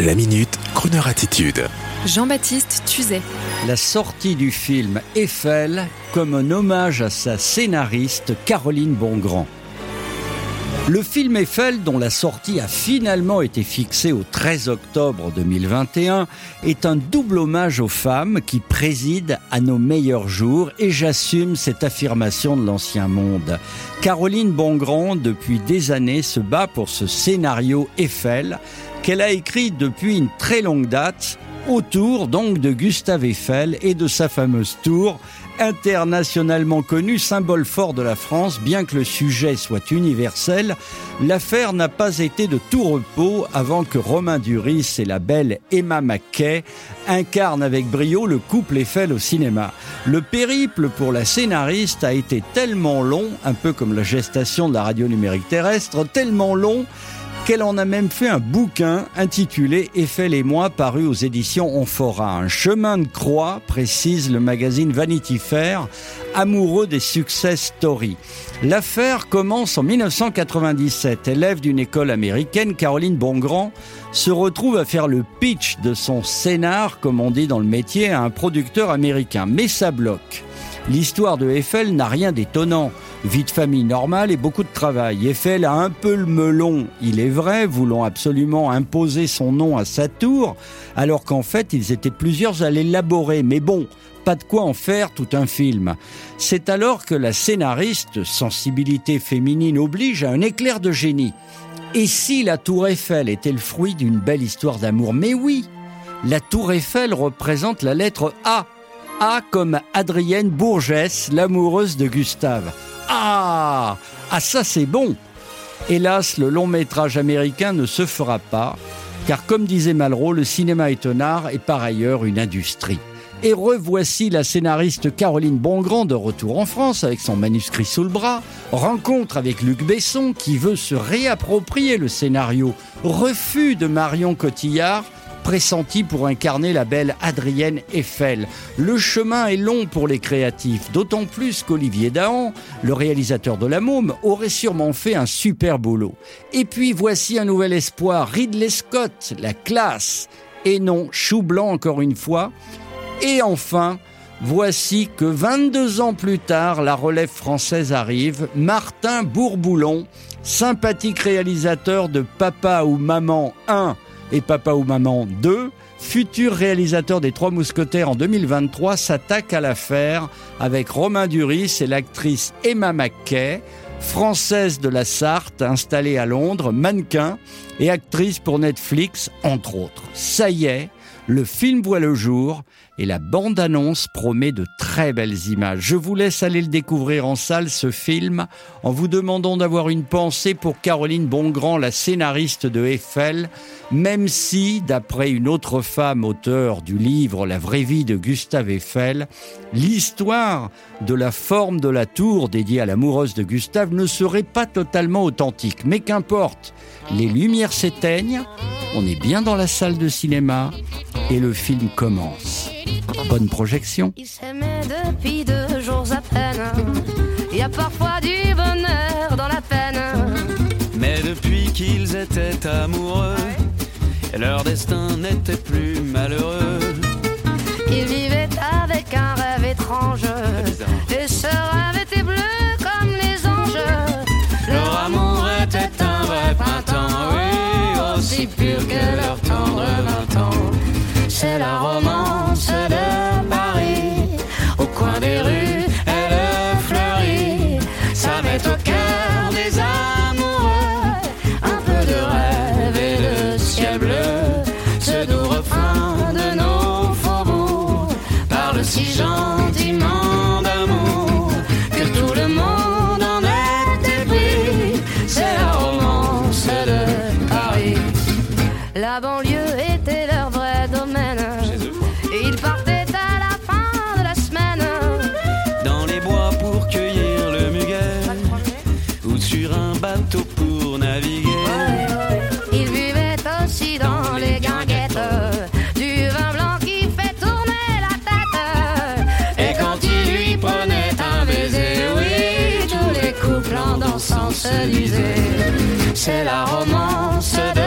La minute, Kroneur attitude. Jean-Baptiste Tuzet. La sortie du film Eiffel comme un hommage à sa scénariste Caroline Bongrand. Le film Eiffel, dont la sortie a finalement été fixée au 13 octobre 2021, est un double hommage aux femmes qui président à nos meilleurs jours et j'assume cette affirmation de l'ancien monde. Caroline Bongrand, depuis des années, se bat pour ce scénario Eiffel qu'elle a écrit depuis une très longue date autour donc de Gustave Eiffel et de sa fameuse tour, internationalement connue, symbole fort de la France, bien que le sujet soit universel, l'affaire n'a pas été de tout repos avant que Romain Duris et la belle Emma Mackay incarnent avec brio le couple Eiffel au cinéma. Le périple pour la scénariste a été tellement long, un peu comme la gestation de la radio numérique terrestre, tellement long qu'elle en a même fait un bouquin intitulé Eiffel et moi paru aux éditions Onfora. Un chemin de croix, précise le magazine Vanity Fair, amoureux des success stories. L'affaire commence en 1997. Élève d'une école américaine, Caroline Bongrand se retrouve à faire le pitch de son scénar, comme on dit dans le métier, à un producteur américain. Mais ça bloque. L'histoire de Eiffel n'a rien d'étonnant. Vie de famille normale et beaucoup de travail. Eiffel a un peu le melon, il est vrai, voulant absolument imposer son nom à sa tour, alors qu'en fait ils étaient plusieurs à l'élaborer. Mais bon, pas de quoi en faire tout un film. C'est alors que la scénariste, sensibilité féminine oblige, à un éclair de génie. Et si la tour Eiffel était le fruit d'une belle histoire d'amour? Mais oui, la tour Eiffel représente la lettre A a comme Adrienne Bourgès, l'amoureuse de Gustave. Ah Ah ça c'est bon Hélas, le long métrage américain ne se fera pas, car comme disait Malraux, le cinéma est un art et par ailleurs une industrie. Et revoici la scénariste Caroline Bongrand de retour en France avec son manuscrit sous le bras, rencontre avec Luc Besson qui veut se réapproprier le scénario, refus de Marion Cotillard pressenti pour incarner la belle Adrienne Eiffel. Le chemin est long pour les créatifs, d'autant plus qu'Olivier Dahan, le réalisateur de La Môme, aurait sûrement fait un super boulot. Et puis voici un nouvel espoir, Ridley Scott, la classe. Et non, chou blanc encore une fois. Et enfin, voici que 22 ans plus tard, la relève française arrive, Martin Bourboulon, sympathique réalisateur de Papa ou Maman 1 et Papa ou Maman 2, futur réalisateur des Trois Mousquetaires en 2023, s'attaque à l'affaire avec Romain Duris et l'actrice Emma Mackay, française de la Sarthe, installée à Londres, mannequin et actrice pour Netflix, entre autres. Ça y est, le film voit le jour et la bande-annonce promet de très belles images. Je vous laisse aller le découvrir en salle, ce film, en vous demandant d'avoir une pensée pour Caroline Bongrand, la scénariste de Eiffel, même si, d'après une autre femme auteure du livre La vraie vie de Gustave Eiffel, l'histoire de la forme de la tour dédiée à l'amoureuse de Gustave ne serait pas totalement authentique. Mais qu'importe, les lumières s'éteignent, on est bien dans la salle de cinéma et le film commence. Bonne projection. Ils s'aimaient depuis deux jours à peine. Il y a parfois du bonheur dans la peine. Mais depuis qu'ils étaient amoureux, leur destin n'était plus malheureux. Ils vivaient avec un rêve étrange. C'est la romance de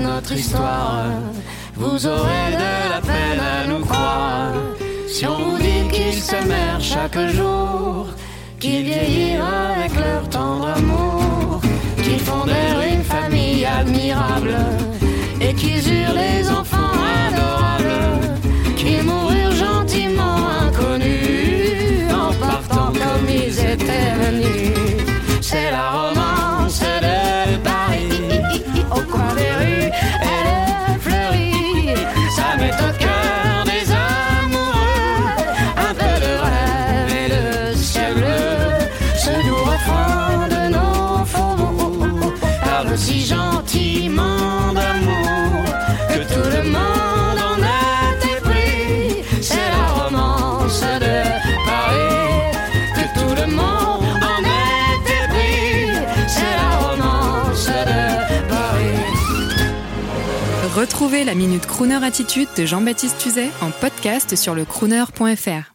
notre histoire. Vous aurez de la peine à nous croire. Si on vous dit qu'ils s'aimèrent chaque jour, qu'ils vieillirent avec leur tendre amour, qu'ils fondèrent une famille admirable De nos faubourgs parle si gentiment d'amour que tout le monde en est épris. C'est la romance de Paris que tout le monde en est épris. C'est la romance de Paris. Retrouvez la Minute Crooner Attitude de Jean-Baptiste Tuzet en podcast sur le crooner.fr.